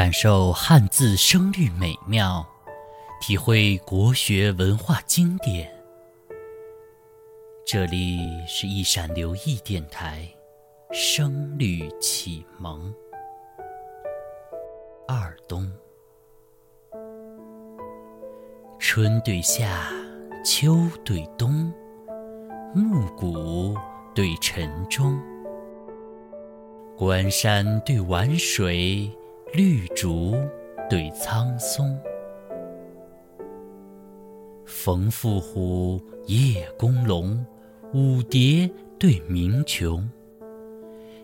感受汉字声律美妙，体会国学文化经典。这里是一闪留意电台，声律启蒙。二冬，春对夏，秋对冬，暮鼓对晨钟，关山对晚水。绿竹对苍松，冯妇虎，叶公龙，舞蝶对鸣琼，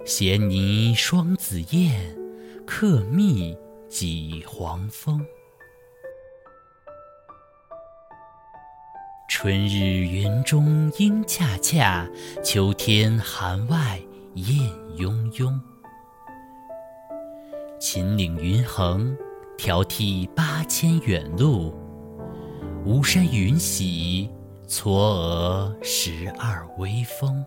衔泥双紫燕，客蜜几黄蜂。春日园中莺恰恰，秋天寒外雁雍雍。秦岭云横，迢递八千远路；巫山云喜，嵯峨十二微峰。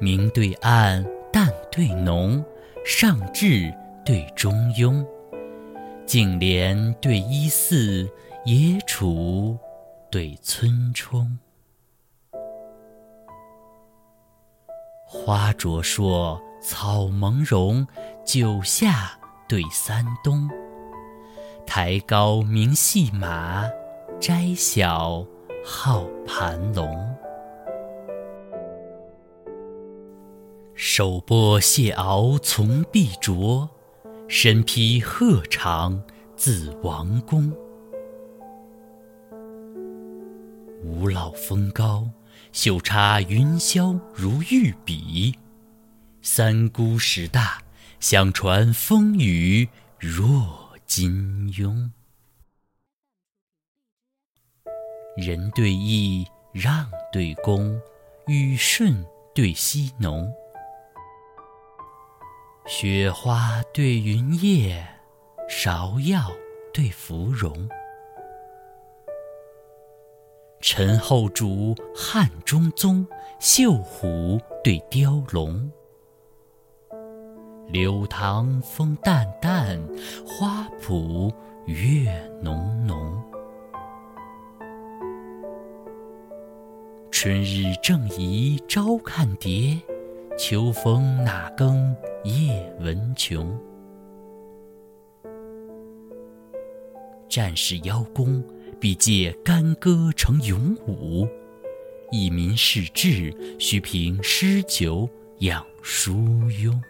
明对暗，淡对浓，上至对中庸，净莲对依寺，野楚对村冲。花灼烁，草蒙茸，九夏对三冬。台高名戏马，斋小号盘龙。手拨谢敖从碧卓，身披鹤氅自王宫。五老峰高。袖插云霄如玉笔，三姑石大，相传风雨若金庸。仁对义，让对恭，雨顺对溪浓，雪花对云叶，芍药对芙蓉。陈后主，汉中宗，绣虎对雕龙。柳塘风淡淡，花圃月浓浓。春日正宜朝看蝶，秋风哪更夜闻琼。战士邀功。必借干戈成勇武，以民事志，须凭诗酒养疏庸。